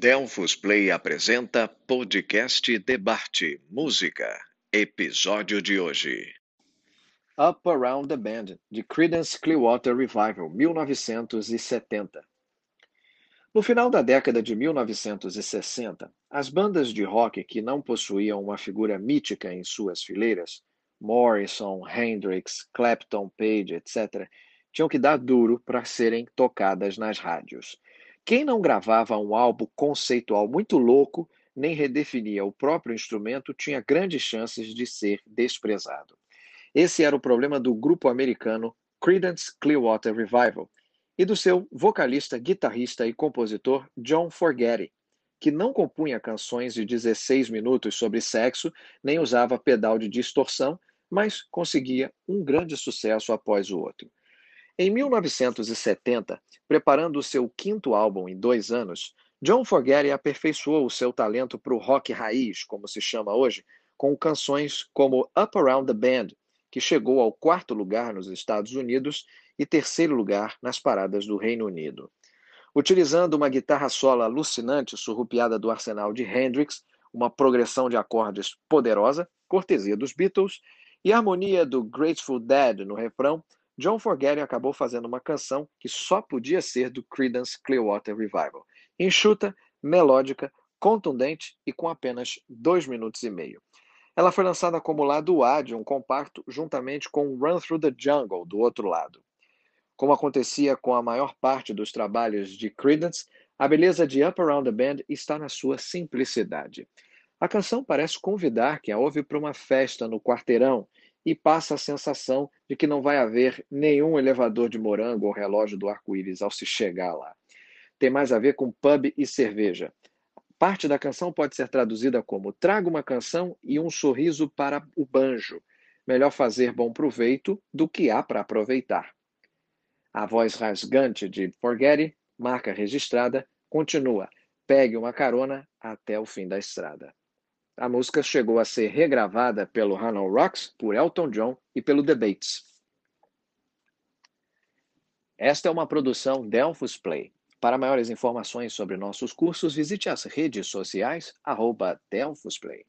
Delfos Play apresenta podcast Debate Música. Episódio de hoje. Up Around the Band, de Creedence Clearwater Revival, 1970. No final da década de 1960, as bandas de rock que não possuíam uma figura mítica em suas fileiras, Morrison, Hendrix, Clapton, Page, etc., tinham que dar duro para serem tocadas nas rádios. Quem não gravava um álbum conceitual muito louco, nem redefinia o próprio instrumento, tinha grandes chances de ser desprezado. Esse era o problema do grupo americano Creedence Clearwater Revival e do seu vocalista, guitarrista e compositor John Forgetti, que não compunha canções de 16 minutos sobre sexo, nem usava pedal de distorção, mas conseguia um grande sucesso após o outro. Em 1970, preparando seu quinto álbum em dois anos, John Fogerty aperfeiçoou o seu talento para o rock raiz, como se chama hoje, com canções como Up Around the Band, que chegou ao quarto lugar nos Estados Unidos e terceiro lugar nas paradas do Reino Unido. Utilizando uma guitarra solo alucinante surrupiada do arsenal de Hendrix, uma progressão de acordes poderosa, cortesia dos Beatles, e a harmonia do Grateful Dead no refrão, John Fogerty acabou fazendo uma canção que só podia ser do Creedence Clearwater Revival. Enxuta, melódica, contundente e com apenas dois minutos e meio. Ela foi lançada como lado A de um compacto, juntamente com Run Through the Jungle, do outro lado. Como acontecia com a maior parte dos trabalhos de Creedence, a beleza de Up Around the Band está na sua simplicidade. A canção parece convidar quem a ouve para uma festa no quarteirão e passa a sensação de que não vai haver nenhum elevador de morango ou relógio do arco-íris ao se chegar lá. Tem mais a ver com pub e cerveja. Parte da canção pode ser traduzida como traga uma canção e um sorriso para o banjo. Melhor fazer bom proveito do que há para aproveitar. A voz rasgante de Forgetty, marca registrada, continua. Pegue uma carona até o fim da estrada. A música chegou a ser regravada pelo Hannah Rocks, por Elton John e pelo The Bates. Esta é uma produção Delphus Play. Para maiores informações sobre nossos cursos, visite as redes sociais arroba Delphus Play.